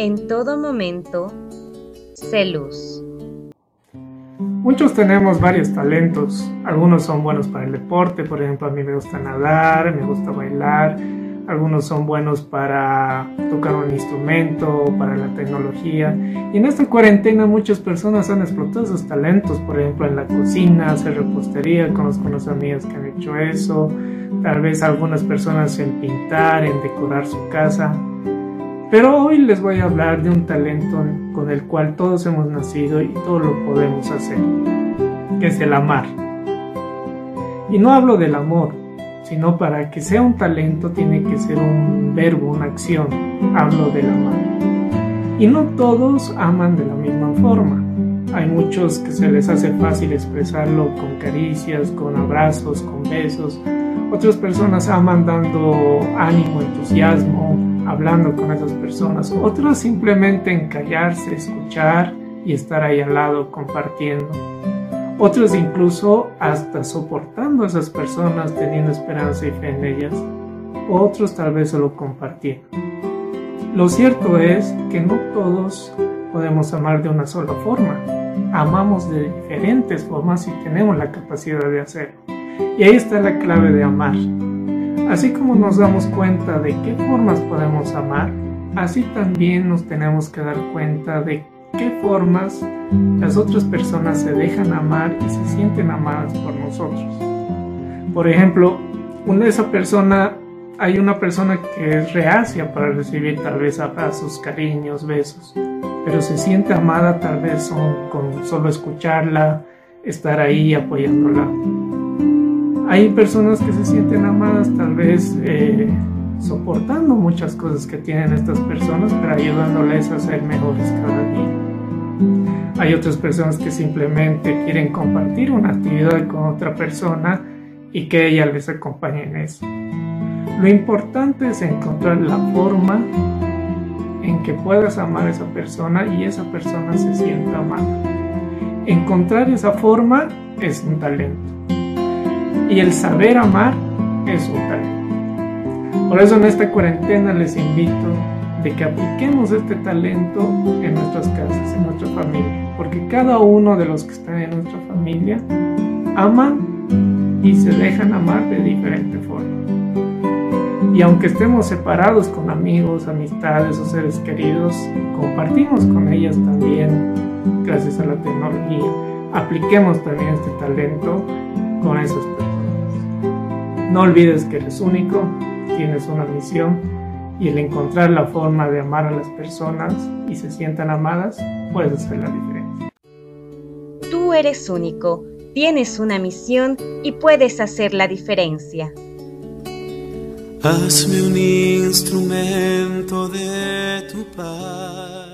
en todo momento, sé luz. Muchos tenemos varios talentos. Algunos son buenos para el deporte, por ejemplo, a mí me gusta nadar, me gusta bailar. Algunos son buenos para tocar un instrumento, para la tecnología. Y en esta cuarentena muchas personas han explotado esos talentos, por ejemplo, en la cocina, hacer repostería. Conozco unas amigas que han hecho eso. Tal vez algunas personas en pintar, en decorar su casa. Pero hoy les voy a hablar de un talento con el cual todos hemos nacido y todos lo podemos hacer, que es el amar. Y no hablo del amor, sino para que sea un talento tiene que ser un verbo, una acción. Hablo del amar. Y no todos aman de la misma forma. Hay muchos que se les hace fácil expresarlo con caricias, con abrazos, con besos. Otras personas aman dando ánimo, entusiasmo, hablando con esas personas, otros simplemente en callarse, escuchar y estar ahí al lado compartiendo. Otros incluso hasta soportando a esas personas, teniendo esperanza y fe en ellas. Otros tal vez solo compartiendo. Lo cierto es que no todos podemos amar de una sola forma. Amamos de diferentes formas y tenemos la capacidad de hacerlo. Y ahí está la clave de amar. Así como nos damos cuenta de qué formas podemos amar, así también nos tenemos que dar cuenta de qué formas las otras personas se dejan amar y se sienten amadas por nosotros. Por ejemplo, una de esa persona, hay una persona que es reacia para recibir tal vez abrazos, cariños, besos, pero se siente amada tal vez con solo escucharla, estar ahí apoyándola. Hay personas que se sienten amadas tal vez eh, soportando muchas cosas que tienen estas personas, pero ayudándoles a ser mejores cada día. Hay otras personas que simplemente quieren compartir una actividad con otra persona y que ella les acompañe en eso. Lo importante es encontrar la forma en que puedas amar a esa persona y esa persona se sienta amada. Encontrar esa forma es un talento y el saber amar es un talento. Por eso en esta cuarentena les invito de que apliquemos este talento en nuestras casas, en nuestra familia, porque cada uno de los que están en nuestra familia aman y se dejan amar de diferente forma. Y aunque estemos separados con amigos, amistades o seres queridos, compartimos con ellas también, gracias a la tecnología. Apliquemos también este talento con personas. No olvides que eres único, tienes una misión y el encontrar la forma de amar a las personas y se sientan amadas puede hacer la diferencia. Tú eres único, tienes una misión y puedes hacer la diferencia. Hazme un instrumento de tu paz.